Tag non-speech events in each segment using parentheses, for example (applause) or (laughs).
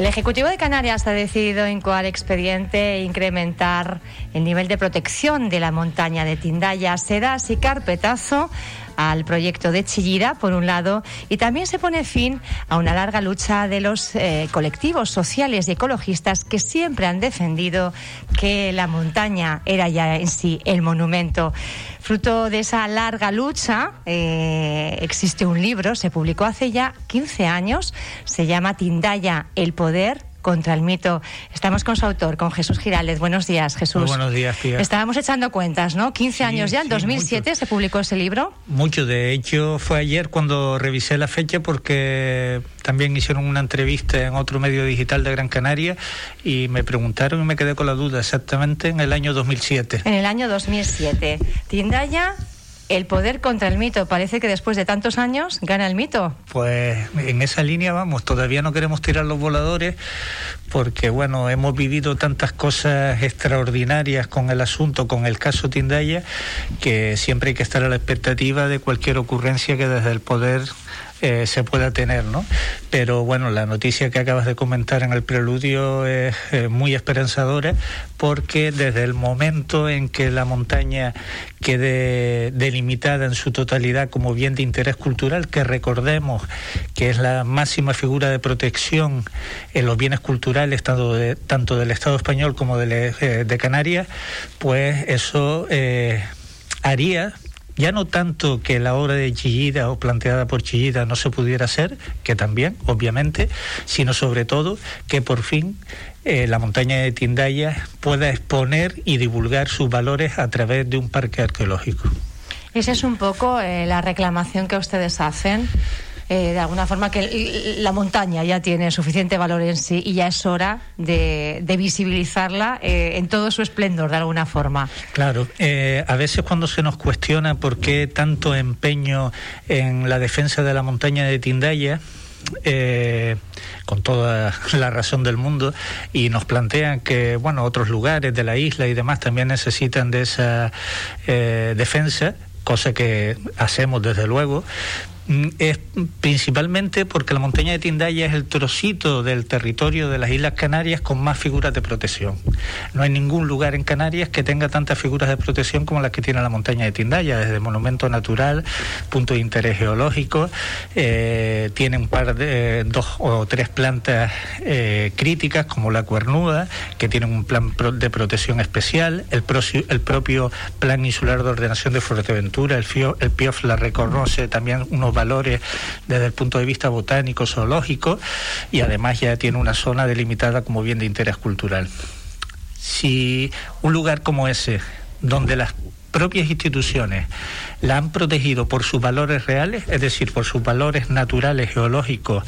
El Ejecutivo de Canarias ha decidido incoar expediente e incrementar el nivel de protección de la montaña de Tindaya. Se da así carpetazo al proyecto de Chillida, por un lado, y también se pone fin a una larga lucha de los eh, colectivos sociales y ecologistas que siempre han defendido que la montaña era ya en sí el monumento. Fruto de esa larga lucha, eh, existe un libro, se publicó hace ya 15 años, se llama Tindaya, el poder contra el mito. Estamos con su autor, con Jesús Giraldez. Buenos días, Jesús. buenos días, tía. Estábamos echando cuentas, ¿no? 15 años ya, en 2007 se publicó ese libro. Mucho, de hecho fue ayer cuando revisé la fecha porque también hicieron una entrevista en otro medio digital de Gran Canaria y me preguntaron y me quedé con la duda exactamente en el año 2007. En el año 2007. Tindaya el poder contra el mito. Parece que después de tantos años gana el mito. Pues en esa línea vamos. Todavía no queremos tirar los voladores porque, bueno, hemos vivido tantas cosas extraordinarias con el asunto, con el caso Tindaya, que siempre hay que estar a la expectativa de cualquier ocurrencia que desde el poder eh, se pueda tener, ¿no? Pero bueno, la noticia que acabas de comentar en el preludio es eh, muy esperanzadora porque desde el momento en que la montaña quede delimitada en su totalidad como bien de interés cultural, que recordemos que es la máxima figura de protección en los bienes culturales tanto, de, tanto del Estado español como de, eh, de Canarias, pues eso haría ya no tanto que la obra de Chillida o planteada por Chillida no se pudiera hacer, que también, obviamente, sino sobre todo que por fin eh, la montaña de Tindaya pueda exponer y divulgar sus valores a través de un parque arqueológico. Esa es un poco eh, la reclamación que ustedes hacen. Eh, de alguna forma que la montaña ya tiene suficiente valor en sí y ya es hora de, visibilizarla eh, en todo su esplendor, de alguna forma. Claro, eh, a veces cuando se nos cuestiona por qué tanto empeño en la defensa de la montaña de Tindaya, con toda la razón del mundo y nos plantean que bueno otros lugares de la isla y demás también necesitan de esa defensa cosa que hacemos desde luego es principalmente porque la montaña de Tindaya es el trocito del territorio de las Islas Canarias con más figuras de protección. No hay ningún lugar en Canarias que tenga tantas figuras de protección como las que tiene la montaña de Tindaya, desde monumento natural, punto de interés geológico, eh, tiene un par de dos o tres plantas eh, críticas como la cuernuda, que tienen un plan de protección especial, el, propio plan insular de ordenación de Fuerteventura, el, el PIOF la reconoce también unos valores desde el punto de vista botánico, zoológico, y además ya tiene una zona delimitada como bien de interés cultural. Si un lugar como ese, donde las propias instituciones la han protegido por sus valores reales, es decir, por sus valores naturales, geológicos,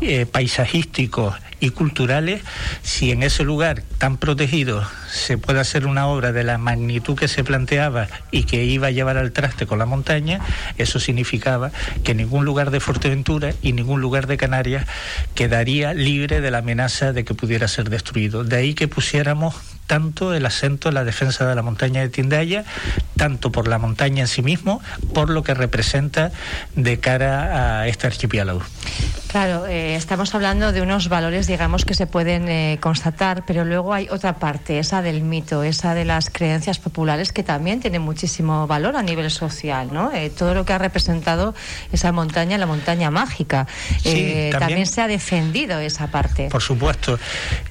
eh, paisajísticos y culturales, si en ese lugar tan protegido se puede hacer una obra de la magnitud que se planteaba y que iba a llevar al traste con la montaña, eso significaba que ningún lugar de Fuerteventura y ningún lugar de Canarias quedaría libre de la amenaza de que pudiera ser destruido. De ahí que pusiéramos tanto el acento en la defensa de la montaña de Tindaya, tanto por la montaña en sí mismo, por lo que representa de cara a este archipiélago. Claro, eh, estamos hablando de unos valores, digamos, que se pueden eh, constatar, pero luego hay otra parte, esa del mito, esa de las creencias populares, que también tiene muchísimo valor a nivel social, ¿no? Eh, todo lo que ha representado esa montaña, la montaña mágica, también, también, se ha defendido esa parte. Por supuesto.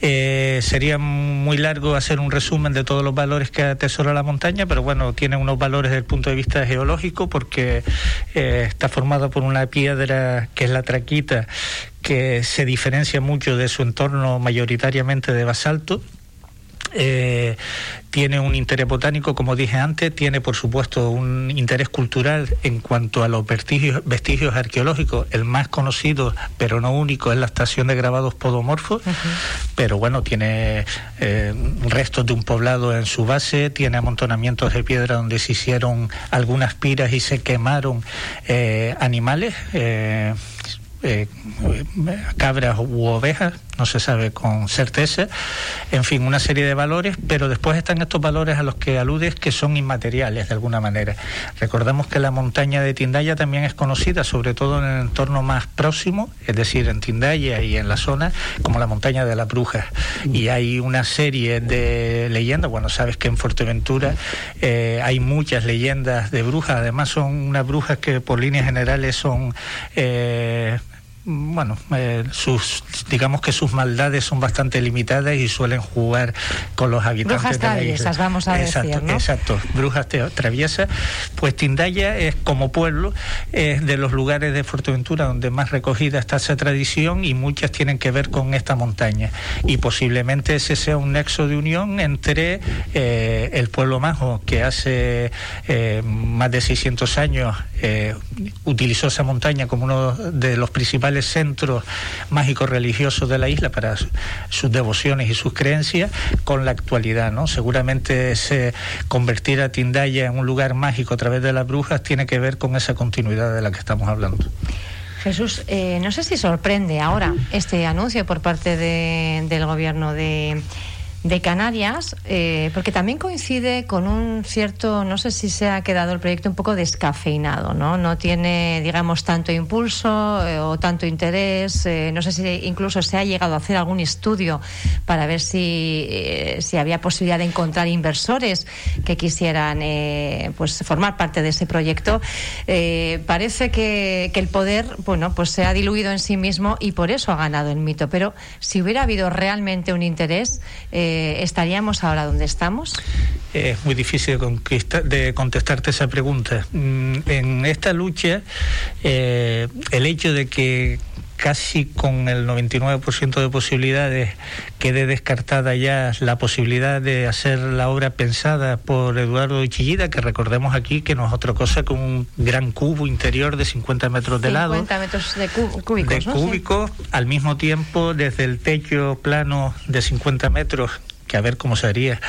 sería muy largo hacer un resumen de todos los valores que atesora la montaña, pero bueno, tiene unos valores desde el punto de vista geológico porque está formado por una piedra que es la traquita que se diferencia mucho de su entorno mayoritariamente de basalto. Eh, tiene un interés botánico, como dije antes, tiene por supuesto un interés cultural en cuanto a los vestigios, arqueológicos. El más conocido, pero no único, es la estación de grabados podomorfos, pero bueno, tiene eh, restos de un poblado en su base, tiene amontonamientos de piedra donde se hicieron algunas piras y se quemaron eh, animales. Eh, cabras u ovejas no se sabe con certeza. En fin, una serie de valores, pero después están estos valores a los que aludes que son inmateriales de alguna manera. Recordamos que la montaña de Tindaya también es conocida, sobre todo en el entorno más próximo, es decir, en Tindaya y en la zona, como la montaña de la Brujas. Y hay una serie de leyendas, bueno, sabes que en Fuerteventura eh, hay muchas leyendas de brujas, además son unas brujas que por líneas generales son... Eh, bueno, eh, sus, digamos que sus maldades son bastante limitadas y suelen jugar con los habitantes brujas de la traviesas, vamos a exacto, decir, ¿no? Exacto, brujas traviesas. Pues Tindaya es como pueblo, es de los lugares de Fuerteventura donde más recogida está esa tradición y muchas tienen que ver con esta montaña. Y posiblemente ese sea un nexo de unión entre eh, el pueblo majo que hace eh, más de 600 años utilizó esa montaña como uno de los principales centros mágicos religiosos de la isla para sus devociones y sus creencias con la actualidad, ¿no? Seguramente ese convertir a Tindaya en un lugar mágico a través de las brujas tiene que ver con esa continuidad de la que estamos hablando. Jesús, eh, no sé si sorprende ahora este anuncio por parte de, del gobierno de de Canarias, eh, porque también coincide con un cierto, no sé si se ha quedado el proyecto un poco descafeinado, ¿no? No tiene, digamos, tanto impulso eh, o tanto interés. Eh, no sé si incluso se ha llegado a hacer algún estudio para ver si, si había posibilidad de encontrar inversores que quisieran pues formar parte de ese proyecto. parece que, que el poder, bueno, pues se ha diluido en sí mismo y por eso ha ganado el mito. Pero si hubiera habido realmente un interés, ¿estaríamos ahora donde estamos? Es muy difícil de contestarte esa pregunta. Mm, en esta lucha, eh, el hecho de que casi con el 99% de posibilidades quede descartada ya la posibilidad de hacer la obra pensada por Eduardo Chillida, que recordemos aquí que no es otra cosa que un gran cubo interior de 50 metros de lado. 50 metros de cúbicos. De cúbicos, al mismo tiempo desde el techo plano de 50 metros a ver cómo se haría.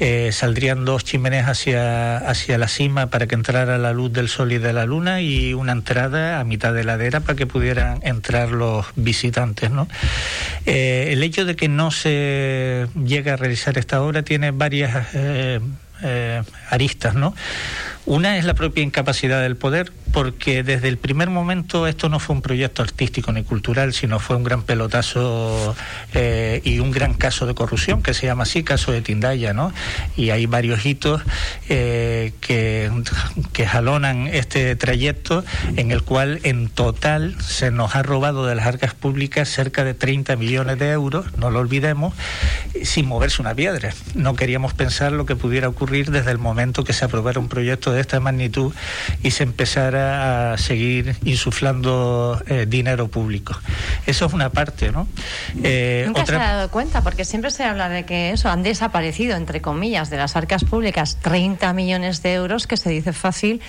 Eh, saldrían dos chimeneas hacia, hacia la cima para que entrara la luz del sol y de la luna y una entrada a mitad de ladera para que pudieran entrar los visitantes. ¿no? Eh, el hecho de que no se llegue a realizar esta obra tiene varias eh, aristas. ¿no? Una es la propia incapacidad del poder, porque desde el primer momento esto no fue un proyecto artístico ni cultural, sino fue un gran pelotazo eh, y un gran caso de corrupción, que se llama así, caso de Tindaya, ¿no? Y hay varios hitos eh, que, que jalonan este trayecto en el cual en total se nos ha robado de las arcas públicas cerca de 30 millones de euros, no lo olvidemos, sin moverse una piedra. No queríamos pensar lo que pudiera ocurrir desde el momento que se aprobara un proyecto de esta magnitud y se empezara a seguir insuflando eh, dinero público. Eso es una parte, ¿no? Eh, Nunca se ha dado cuenta, porque siempre se habla de que eso han desaparecido, entre comillas, de las arcas públicas 30 millones de euros, que se dice fácil,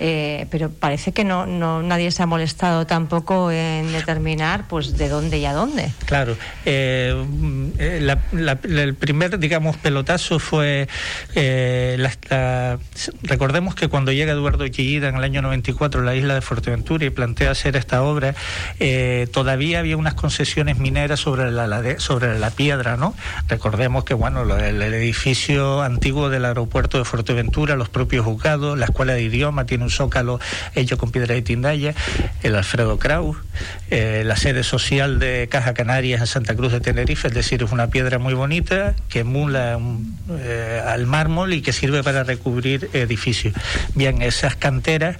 eh, pero parece que no, no nadie se ha molestado tampoco en determinar pues de dónde y a dónde. Claro, eh, el primer, digamos, pelotazo fue, recordemos que cuando llega Eduardo Chillida en el año 94 a la isla de Fuerteventura y plantea hacer esta obra, eh, todavía había unas concesiones mineras sobre la, sobre la piedra, ¿no? Recordemos que, bueno, el, edificio antiguo del aeropuerto de Fuerteventura, los propios juzgados, la escuela de idioma tiene un zócalo hecho con piedra de tindaya, el Alfredo Kraus, eh, la sede social de Caja Canarias en Santa Cruz de Tenerife, es decir, es una piedra muy bonita que emula eh, al mármol y que sirve para recubrir edificios. Bien, esas canteras,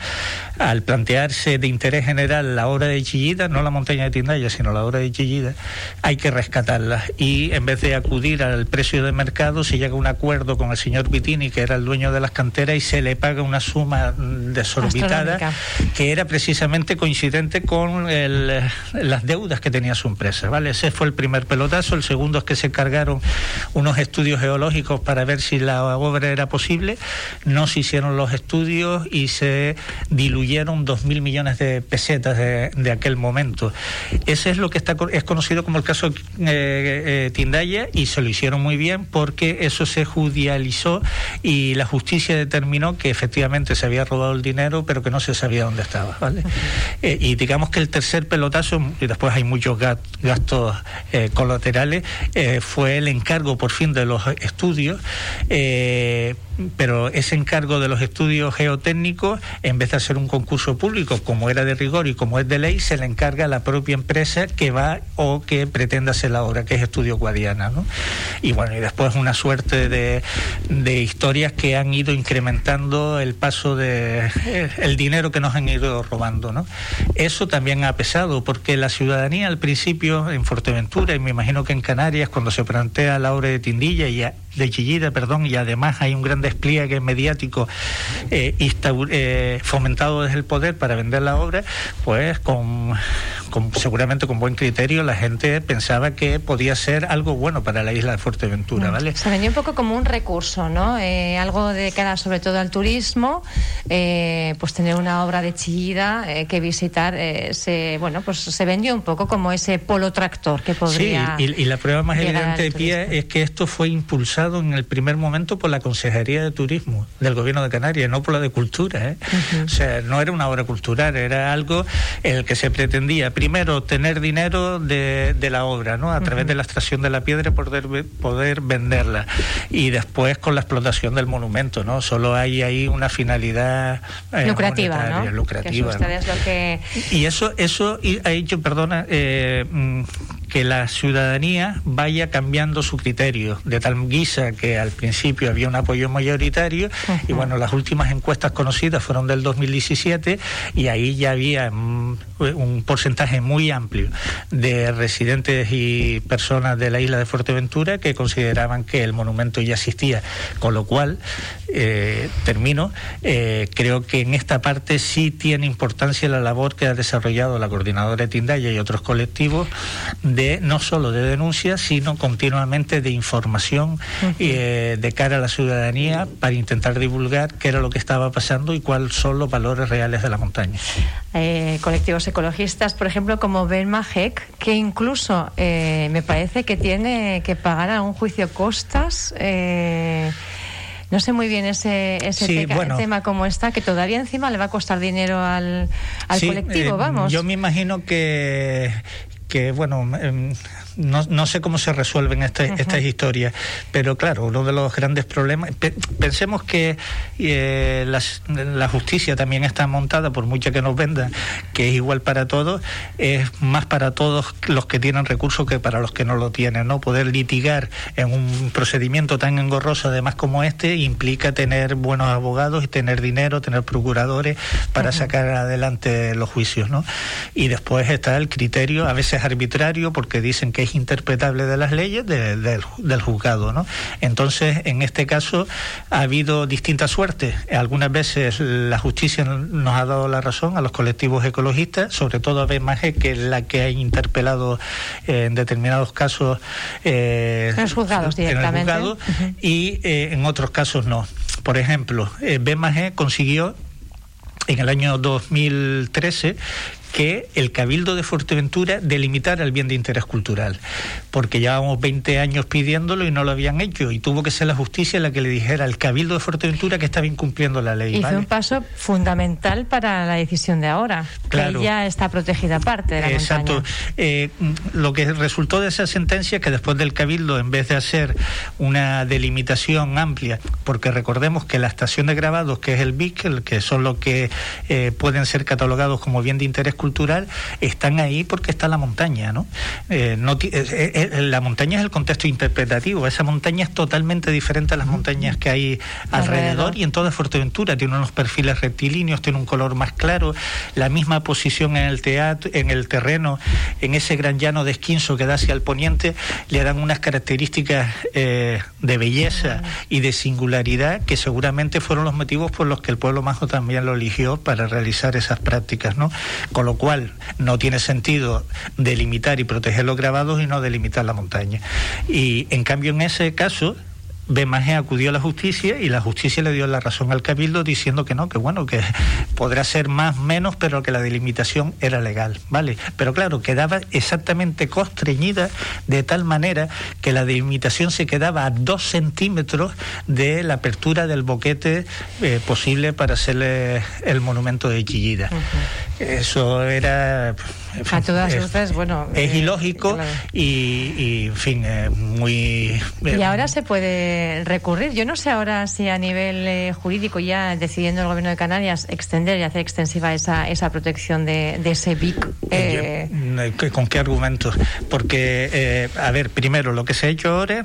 al plantearse de interés general la obra de Chillida, no la montaña de Tindaya, sino la obra de Chillida, hay que rescatarlas. Y en vez de acudir al precio de mercado, se llega a un acuerdo con el señor Vitini, que era el dueño de las canteras, y se le paga una suma desorbitada, que era precisamente coincidente con las deudas que tenía su empresa. ¿vale? Ese fue el primer pelotazo. El segundo es que se cargaron unos estudios geológicos para ver si la obra era posible. No se hicieron los estudios y se diluyeron dos mil millones de pesetas de, aquel momento. Ese es lo que está es conocido como el caso eh, eh, Tindaya y se lo hicieron muy bien porque eso se judicializó y la justicia determinó que efectivamente se había robado el dinero pero que no se sabía dónde estaba. ¿vale? (laughs) Eh, y digamos que el tercer pelotazo, y después hay muchos gastos colaterales, fue el encargo por fin de los estudios pero ese encargo de los estudios geotécnicos, en vez de hacer un concurso público como era de rigor y como es de ley, se le encarga a la propia empresa que va o que pretende hacer la obra, que es Estudio Guadiana. ¿no? Y bueno, y después una suerte de, de historias que han ido incrementando el paso de el dinero que nos han ido robando. ¿no? Eso también ha pesado, porque la ciudadanía al principio en Fuerteventura, y me imagino que en Canarias, cuando se plantea la obra de Tindilla y de Chillida, perdón, y además hay un gran despliegue mediático eh, eh, fomentado desde el poder para vender la obra, pues con, seguramente con buen criterio la gente pensaba que podía ser algo bueno para la isla de Fuerteventura, mm. ¿vale? Se vendió un poco como un recurso, ¿no? Eh, algo de cara sobre todo al turismo, pues tener una obra de Chillida que visitar, se, bueno, pues se vendió un poco como ese polo tractor que podría... Sí, y, y la prueba más evidente de pie es que esto fue impulsado en el primer momento por la Consejería de Turismo del Gobierno de Canarias, no por la de Cultura. ¿eh? O sea, no era una obra cultural, era algo en el que se pretendía, primero, tener dinero de, la obra, ¿no? A través de la extracción de la piedra poder, poder venderla. Y después con la explotación del monumento, ¿no? Solo hay ahí una finalidad eh, lucrativa, ¿no? lucrativa. Y eso, eso ha hecho, perdona, eh, mm, que la ciudadanía vaya cambiando su criterio, de tal guisa que al principio había un apoyo mayoritario y bueno, las últimas encuestas conocidas fueron del 2017 y ahí ya había mm, un porcentaje muy amplio de residentes y personas de la isla de Fuerteventura que consideraban que el monumento ya existía, con lo cual, eh, termino, eh, creo que en esta parte sí tiene importancia la labor que ha desarrollado la coordinadora de Tindaya y otros colectivos de no solo de denuncias, sino continuamente de información eh, de cara a la ciudadanía para intentar divulgar qué era lo que estaba pasando y cuáles son los valores reales de la montaña. Eh, colectivos ecologistas, por ejemplo, como Ben Majek, que incluso eh, me parece que tiene que pagar a un juicio costas. No sé muy bien ese, ese tema como está, que todavía encima le va a costar dinero al, al colectivo, vamos. Yo me imagino que, que bueno, em, no, no, sé cómo se resuelven estas historias, pero claro, uno de los grandes problemas, pensemos que eh, la justicia también está montada, por mucha que nos venda, que es igual para todos, es más para todos los que tienen recursos que para los que no lo tienen, ¿no? Poder litigar en un procedimiento tan engorroso además como este implica tener buenos abogados y tener dinero, tener procuradores para sacar adelante los juicios, ¿no? Y después está el criterio, a veces arbitrario, porque dicen que es interpretable de las leyes del juzgado. ¿no? Entonces, en este caso, ha habido distintas suertes. Algunas veces la justicia nos ha dado la razón a los colectivos ecologistas, sobre todo a BMG, que es la que ha interpelado eh, en determinados casos. Eh, en los juzgados directamente. y eh, en otros casos no. Por ejemplo, eh, BMG consiguió en el año 2013 que el Cabildo de Fuerteventura delimitara el bien de interés cultural, porque llevábamos 20 años pidiéndolo y no lo habían hecho, y tuvo que ser la justicia la que le dijera al Cabildo de Fuerteventura que estaba incumpliendo la ley. Y fue un paso fundamental para la decisión de ahora, que ya está protegida parte de la Exacto. Eh, lo que resultó de esa sentencia que después del Cabildo, en vez de hacer una delimitación amplia, porque recordemos que la estación de grabados, que es el BIC, que son los que eh, pueden ser catalogados como bien de interés cultural están ahí porque está la montaña, ¿no? Eh, eh, eh, la montaña es el contexto interpretativo, esa montaña es totalmente diferente a las montañas que hay alrededor, y en toda Fuerteventura. Tiene unos perfiles rectilíneos, tiene un color más claro, la misma posición en el teatro, en el terreno, en ese gran llano de esquinzo que da hacia el poniente, le dan unas características de belleza y de singularidad que seguramente fueron los motivos por los que el pueblo majo también lo eligió para realizar esas prácticas, ¿no? Con lo cual no tiene sentido delimitar y proteger los grabados y no delimitar la montaña. Y en cambio en ese caso BMG acudió a la justicia y la justicia le dio la razón al Cabildo diciendo que no, que bueno, que podrá ser más, menos, pero que la delimitación era legal, ¿vale? Pero claro, quedaba exactamente constreñida de tal manera que la delimitación se quedaba a dos centímetros de la apertura del boquete eh, posible para hacerle el monumento de Chillida. Eso era a todas luces, bueno. Es eh, ilógico y, en fin, eh, muy. y eh, ahora se puede recurrir. Yo no sé ahora si a nivel jurídico, ya decidiendo el gobierno de Canarias extender y hacer extensiva esa, esa protección de, ese BIC. ¿Con qué argumentos? Porque, a ver, primero, lo que se ha hecho ahora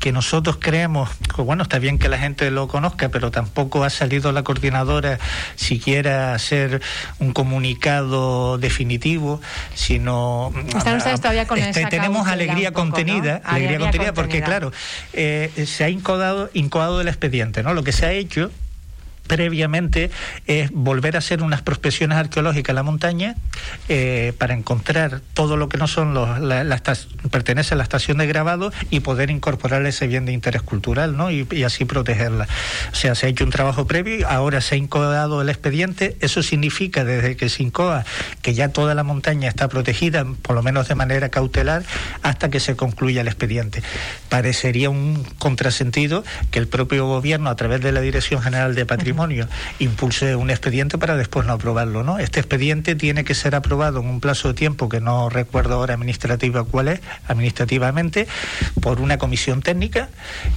que nosotros creemos, que bueno, está bien que la gente lo conozca, pero tampoco ha salido la coordinadora siquiera a hacer un comunicado definitivo, sino... Están ustedes todavía con este, Tenemos alegría contenida, alegría, contenida, porque claro, eh, se ha incodado, incodado el expediente, ¿no? Lo que se ha hecho previamente es volver a hacer unas prospecciones arqueológicas en la montaña eh, para encontrar todo lo que no son los, pertenece a la estación de grabado y poder incorporar ese bien de interés cultural ¿no? y, así protegerla. O sea, se ha hecho un trabajo previo, ahora se ha incodado el expediente, eso significa desde que se incoa que ya toda la montaña está protegida, por lo menos de manera cautelar, hasta que se concluya el expediente. Parecería un contrasentido que el propio gobierno, a través de la Dirección General de Patrimonio, impulse un expediente para después no aprobarlo, ¿no? Este expediente tiene que ser aprobado en un plazo de tiempo que no recuerdo ahora administrativa cuál es, administrativamente, por una comisión técnica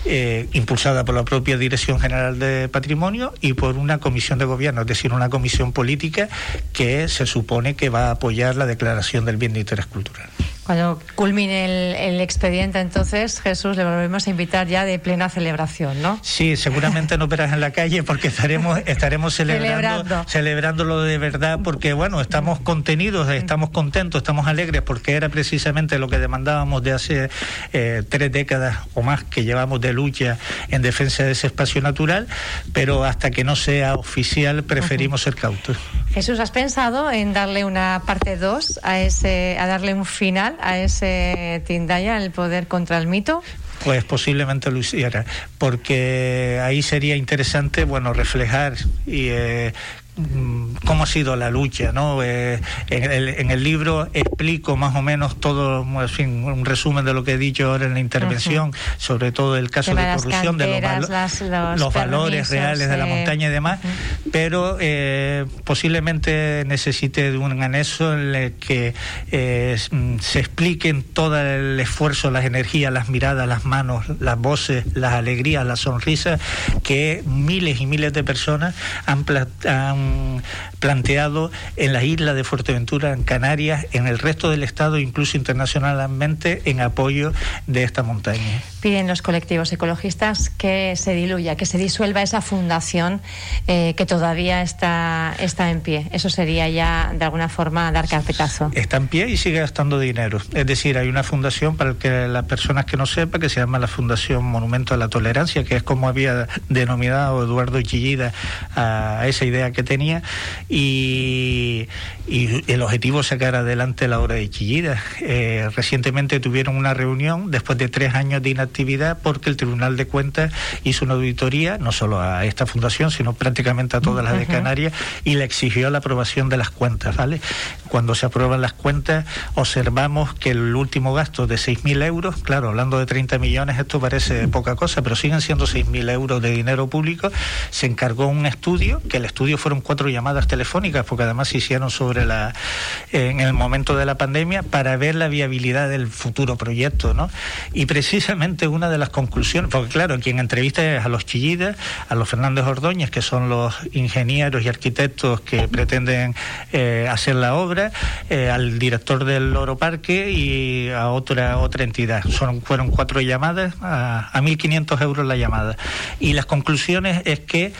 eh, impulsada por la propia Dirección General de Patrimonio y por una comisión de gobierno, es decir, una comisión política que se supone que va a apoyar la declaración del bien de interés cultural. Cuando culmine el, expediente, entonces, Jesús, le volvemos a invitar ya de plena celebración, ¿no? Sí, seguramente no verás en la calle porque estaremos, estaremos celebrando, celebrándolo de verdad porque, bueno, estamos contenidos, estamos contentos, estamos alegres porque era precisamente lo que demandábamos de hace eh, tres décadas o más que llevamos de lucha en defensa de ese espacio natural, pero hasta que no sea oficial preferimos ser cautos. Jesús, ¿has pensado en darle una parte 2 a ese, a darle un final a ese Tindaya, el poder contra el mito? Pues posiblemente lo hiciera, porque ahí sería interesante, bueno, reflejar y eh, cómo ha sido la lucha, ¿no? Eh, en, el, libro explico más o menos todo, en fin, un resumen de lo que he dicho ahora en la intervención, sobre todo el caso de corrupción, de los, valores reales de la montaña y demás, pero eh, posiblemente necesite de un anexo en el que eh, mm, se expliquen todo el esfuerzo, las energías, las miradas, las manos, las voces, las alegrías, las sonrisas que miles y miles de personas han, han planteado en la isla de Fuerteventura, en Canarias, en el resto del Estado, incluso internacionalmente, en apoyo de esta montaña. Piden los colectivos ecologistas que se diluya, que se disuelva esa fundación eh, que todavía está, está en pie. Eso sería ya, de alguna forma, dar carpetazo. Está en pie y sigue gastando dinero. Es decir, hay una fundación para que las personas que no sepan, que se llama la Fundación Monumento a la Tolerancia, que es como había denominado Eduardo Chillida a esa idea que tenía tenía y, el objetivo es sacar adelante la obra de Chillida. Eh, recientemente tuvieron una reunión después de tres años de inactividad porque el Tribunal de Cuentas hizo una auditoría, no solo a esta fundación, sino prácticamente a todas las de Canarias y le exigió la aprobación de las cuentas. ¿vale? Cuando se aprueban las cuentas, observamos que el último gasto de 6.000 euros, claro, hablando de 30 millones, esto parece poca cosa, pero siguen siendo 6.000 euros de dinero público, se encargó un estudio, que el estudio fueron cuatro llamadas telefónicas, porque además se hicieron sobre la, en el momento de la pandemia, para ver la viabilidad del futuro proyecto, ¿no? Y precisamente una de las conclusiones, porque claro, quien entrevista es a los Chillidas, a los Fernández Ordóñez, que son los ingenieros y arquitectos que pretenden eh, hacer la obra, eh, al director del Loro Parque y a otra, otra entidad. Son, fueron cuatro llamadas, a, a 1.500 euros la llamada. Y las conclusiones es que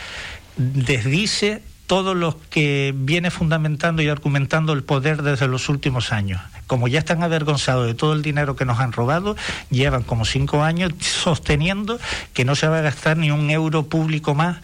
desdice todo lo que viene fundamentando y argumentando el poder desde los últimos años. Como ya están avergonzados de todo el dinero que nos han robado, llevan como cinco años sosteniendo que no se va a gastar ni un euro público más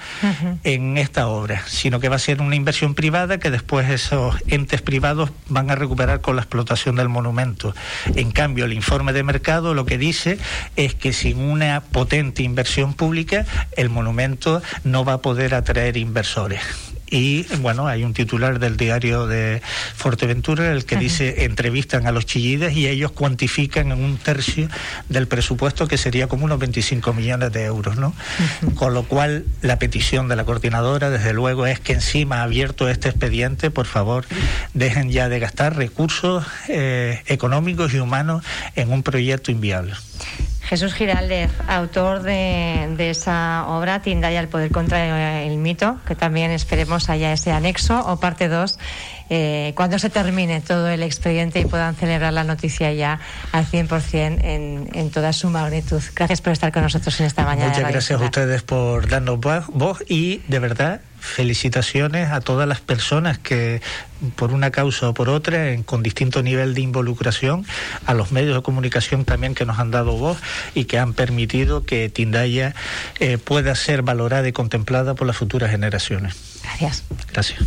en esta obra, sino que va a ser una inversión privada que después esos entes privados van a recuperar con la explotación del monumento. En cambio, el informe de mercado lo que dice es que sin una potente inversión pública, el monumento no va a poder atraer inversores y bueno, hay un titular del diario de Fuerteventura el que dice entrevistan a los chillides y ellos cuantifican en un tercio del presupuesto que sería como unos 25 millones de euros, ¿no? Con lo cual la petición de la coordinadora desde luego es que encima abierto este expediente, por favor, dejen ya de gastar recursos eh, económicos y humanos en un proyecto inviable. Jesús Giraldez, autor de, esa obra, Tindaya, el poder contra el mito, que también esperemos haya ese anexo o parte 2 eh, cuando se termine todo el expediente y puedan celebrar la noticia ya al 100% en, en toda su magnitud. Gracias por estar con nosotros en esta mañana. Muchas gracias a ustedes por darnos voz y de verdad felicitaciones a todas las personas que por una causa o por otra, con distinto nivel de involucración, a los medios de comunicación también que nos han dado voz y que han permitido que Tindaya eh, pueda ser valorada y contemplada por las futuras generaciones. Gracias. Gracias.